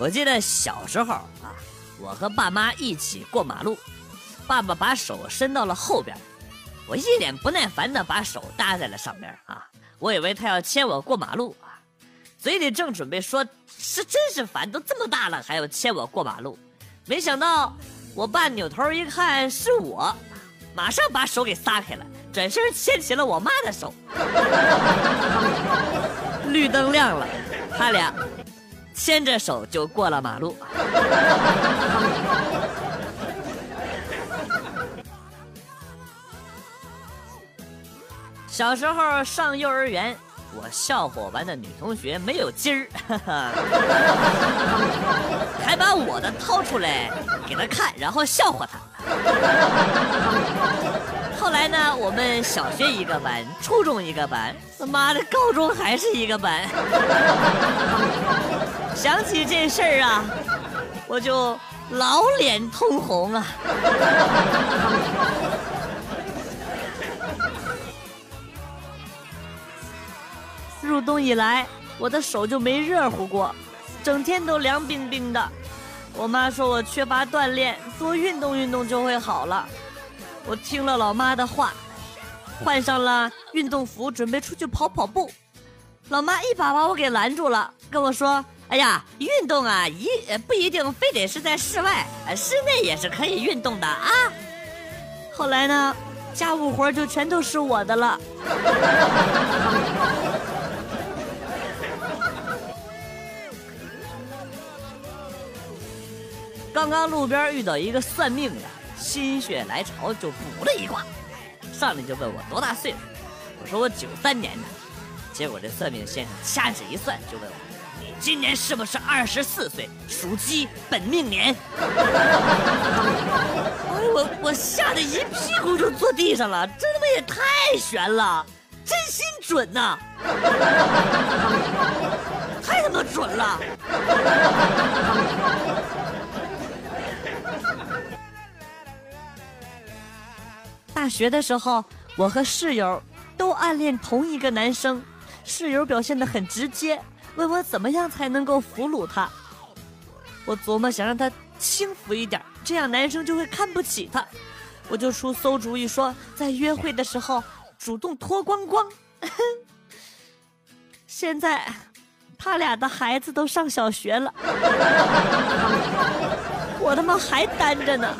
我记得小时候啊，我和爸妈一起过马路，爸爸把手伸到了后边，我一脸不耐烦的把手搭在了上边啊，我以为他要牵我过马路啊，嘴里正准备说是真是烦，都这么大了还要牵我过马路，没想到我爸扭头一看是我，马上把手给撒开了，转身牵起了我妈的手，绿灯亮了，他俩。牵着手就过了马路。小时候上幼儿园，我笑话班的女同学没有筋儿，还把我的掏出来给她看，然后笑话她。后来呢，我们小学一个班，初中一个班，他妈的，高中还是一个班。想起这事儿啊，我就老脸通红啊。入冬以来，我的手就没热乎过，整天都凉冰冰的。我妈说我缺乏锻炼，多运动运动就会好了。我听了老妈的话，换上了运动服，准备出去跑跑步。老妈一把把我给拦住了，跟我说。哎呀，运动啊，一不一定非得是在室外，室内也是可以运动的啊。后来呢，家务活就全都是我的了。刚刚路边遇到一个算命的，心血来潮就卜了一卦，上来就问我多大岁数，我说我九三年的，结果这算命先生掐指一算，就问我。今年是不是二十四岁？属鸡，本命年。哎，我我吓得一屁股就坐地上了，这他妈也太悬了，真心准呐！太他妈准了！大学的时候，我和室友都暗恋同一个男生，室友表现的很直接。问我怎么样才能够俘虏他？我琢磨想让他轻浮一点，这样男生就会看不起他。我就出馊主意，说在约会的时候主动脱光光。现在他俩的孩子都上小学了，我他妈还单着呢。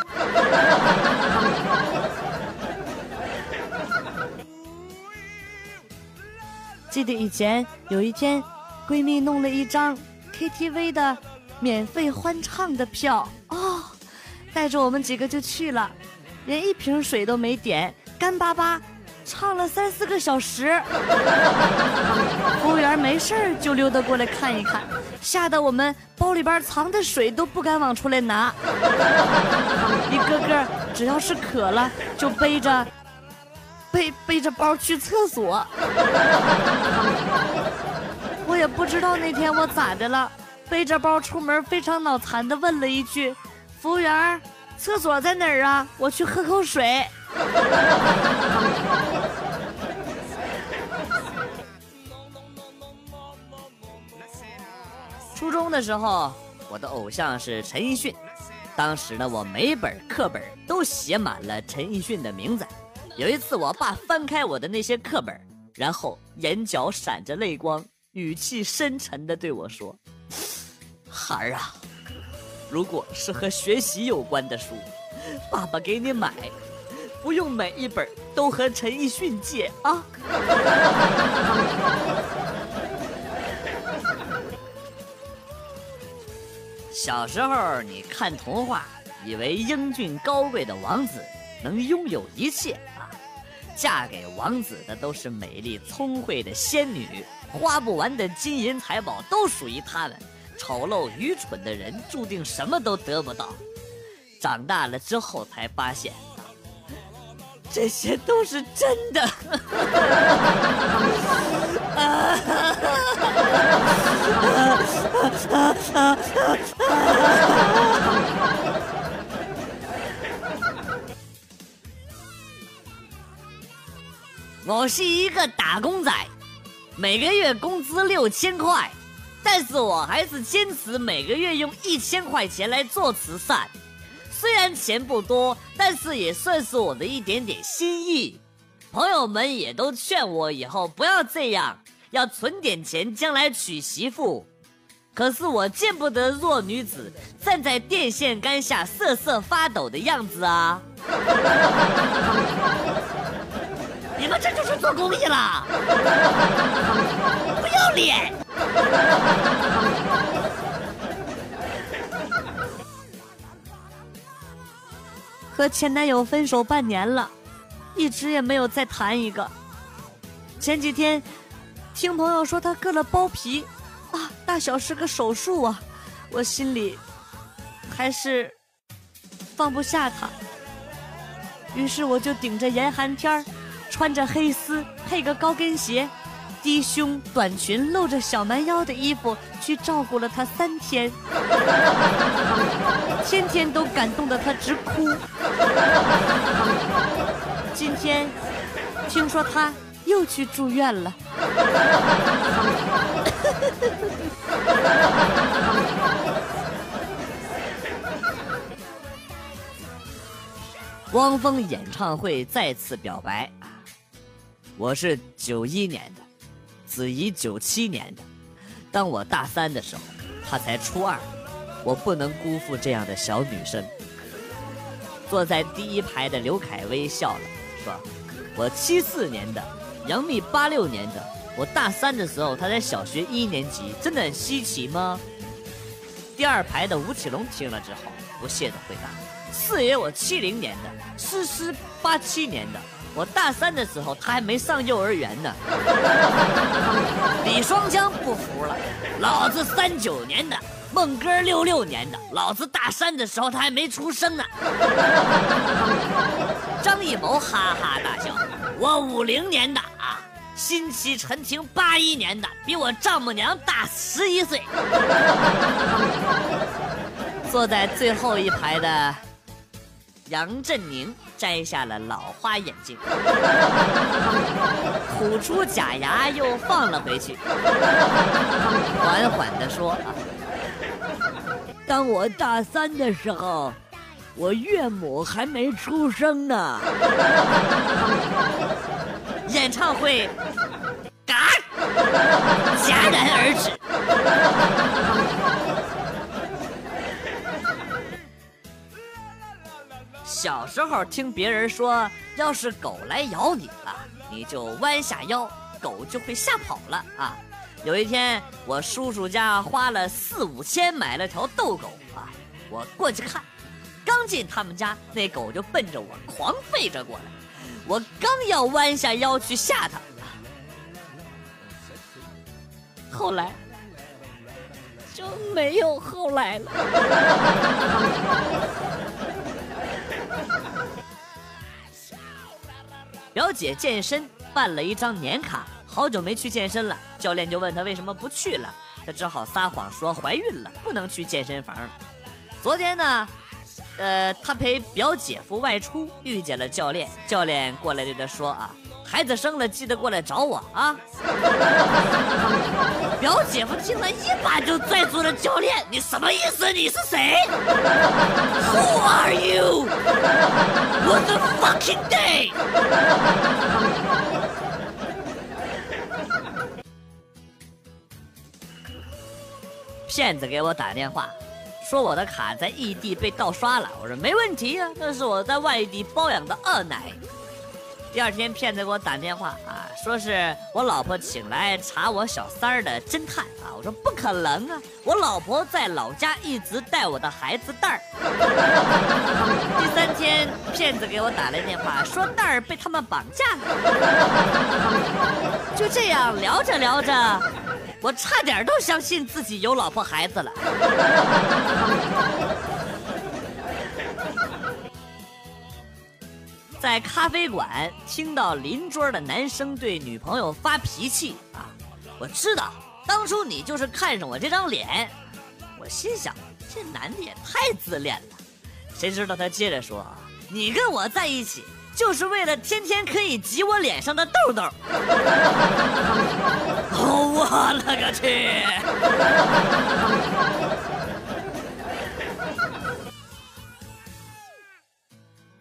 记得以前有一天。闺蜜弄了一张 KTV 的免费欢唱的票哦，带着我们几个就去了，连一瓶水都没点，干巴巴唱了三四个小时。服务员没事儿就溜达过来看一看，吓得我们包里边藏的水都不敢往出来拿，一个个只要是渴了就背着背背着包去厕所。也不知道那天我咋的了，背着包出门，非常脑残的问了一句：“服务员，厕所在哪儿啊？我去喝口水。”初中的时候，我的偶像是陈奕迅，当时呢，我每本课本都写满了陈奕迅的名字。有一次，我爸翻开我的那些课本，然后眼角闪着泪光。语气深沉的对我说：“孩儿啊，如果是和学习有关的书，爸爸给你买，不用每一本都和陈奕迅借啊。”小时候你看童话，以为英俊高贵的王子能拥有一切啊，嫁给王子的都是美丽聪慧的仙女。花不完的金银财宝都属于他们，丑陋愚蠢的人注定什么都得不到。长大了之后才发现，这些都是真的。我是一个打工仔。每个月工资六千块，但是我还是坚持每个月用一千块钱来做慈善。虽然钱不多，但是也算是我的一点点心意。朋友们也都劝我以后不要这样，要存点钱，将来娶媳妇。可是我见不得弱女子站在电线杆下瑟瑟发抖的样子啊！你们这就是做公益啦！不要脸！和前男友分手半年了，一直也没有再谈一个。前几天听朋友说他割了包皮，啊，大小是个手术啊，我心里还是放不下他。于是我就顶着严寒天儿，穿着黑丝配个高跟鞋。低胸短裙露着小蛮腰的衣服去照顾了他三天，天天都感动的他直哭。今天听说他又去住院了。汪峰演唱会再次表白我是九一年的。子怡九七年的，当我大三的时候，她才初二，我不能辜负这样的小女生。坐在第一排的刘恺威笑了，说：“我七四年的，杨幂八六年的，我大三的时候她在小学一年级，真的很稀奇吗？”第二排的吴奇隆听了之后，不屑的回答：“四爷我七零年的，诗诗八七年的。”我大三的时候，他还没上幼儿园呢。李双江不服了，老子三九年的，孟哥六六年的，老子大三的时候他还没出生呢。张艺谋哈哈大笑，我五零年的啊，新妻陈婷八一年的，比我丈母娘大十一岁。坐在最后一排的杨振宁。摘下了老花眼镜，吐出假牙，又放了回去，缓缓地说：“当我大三的时候，我岳母还没出生呢。”演唱会，嘎，戛然而止。时候听别人说，要是狗来咬你了，你就弯下腰，狗就会吓跑了啊。有一天，我叔叔家花了四五千买了条斗狗啊，我过去看，刚进他们家，那狗就奔着我狂吠着过来，我刚要弯下腰去吓它，后来就没有后来了。表姐健身办了一张年卡，好久没去健身了。教练就问她为什么不去了，她只好撒谎说怀孕了，不能去健身房。昨天呢，呃，她陪表姐夫外出，遇见了教练。教练过来对她说啊。孩子生了，记得过来找我啊！表姐夫听了一把就拽住了教练，你什么意思？你是谁？Who are you? What the fucking day? 骗子给我打电话，说我的卡在异地被盗刷了。我说没问题啊，那是我在外地包养的二奶。第二天，骗子给我打电话啊，说是我老婆请来查我小三儿的侦探啊。我说不可能啊，我老婆在老家一直带我的孩子蛋儿。第三天，骗子给我打来电话，说蛋儿被他们绑架了。就这样聊着聊着，我差点都相信自己有老婆孩子了。在咖啡馆听到邻桌的男生对女朋友发脾气啊，我知道当初你就是看上我这张脸，我心想这男的也太自恋了。谁知道他接着说，你跟我在一起就是为了天天可以挤我脸上的痘痘。哦，我勒个去！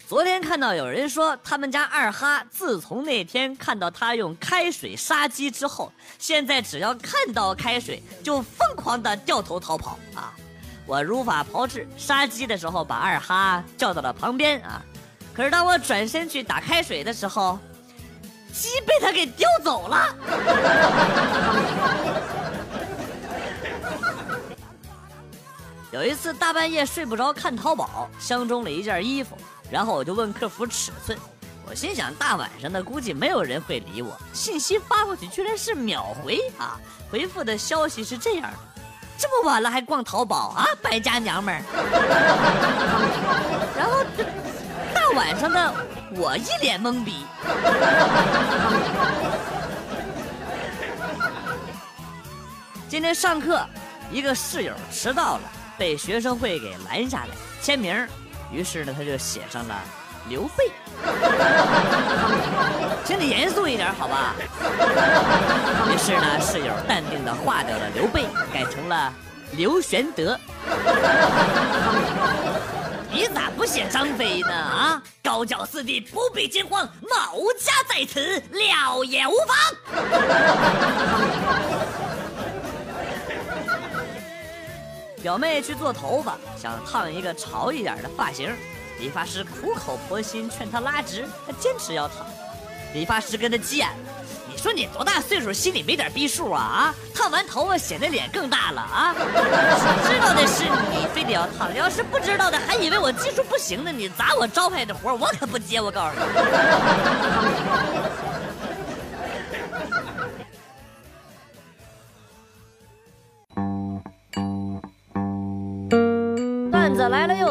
昨天看到有人说，他们家二哈自从那天看到他用开水杀鸡之后，现在只要看到开水就疯狂的掉头逃跑啊！我如法炮制，杀鸡的时候把二哈叫到了旁边啊，可是当我转身去打开水的时候，鸡被他给叼走了。有一次大半夜睡不着，看淘宝相中了一件衣服。然后我就问客服尺寸，我心想大晚上的估计没有人会理我，信息发过去居然是秒回啊！回复的消息是这样的：这么晚了还逛淘宝啊，败家娘们儿！然后大晚上的我一脸懵逼。今天上课，一个室友迟到了，被学生会给拦下来签名。于是呢，他就写上了刘备，请你严肃一点，好吧？于是呢，室友淡定的划掉了刘备，改成了刘玄德。你咋不写张飞呢？啊，高脚四弟不必惊慌，某家在此，料也无妨。表妹去做头发，想烫一个潮一点的发型，理发师苦口婆心劝她拉直，她坚持要烫。理发师跟她急眼了：“你说你多大岁数，心里没点逼数啊？啊，烫完头发显得脸更大了啊！知道的是你非得要烫，要是不知道的还以为我技术不行呢。你砸我招牌的活，我可不接。我告诉你。”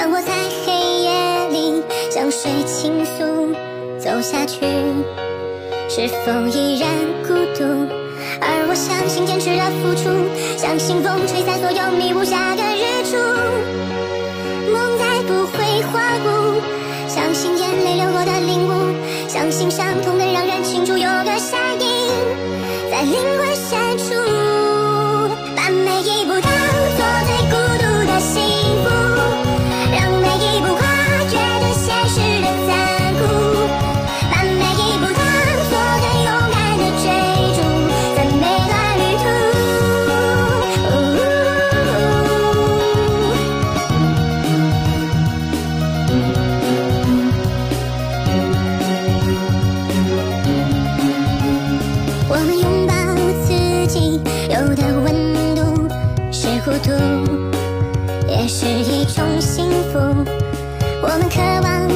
当我在黑夜里向谁倾诉，走下去，是否依然孤独？而我相信坚持的付出，相信风吹散所有迷雾，下个日出，梦再不会荒芜，相信眼泪流过的领悟，相信伤痛能让人清楚，有个闪影在灵魂我们渴望。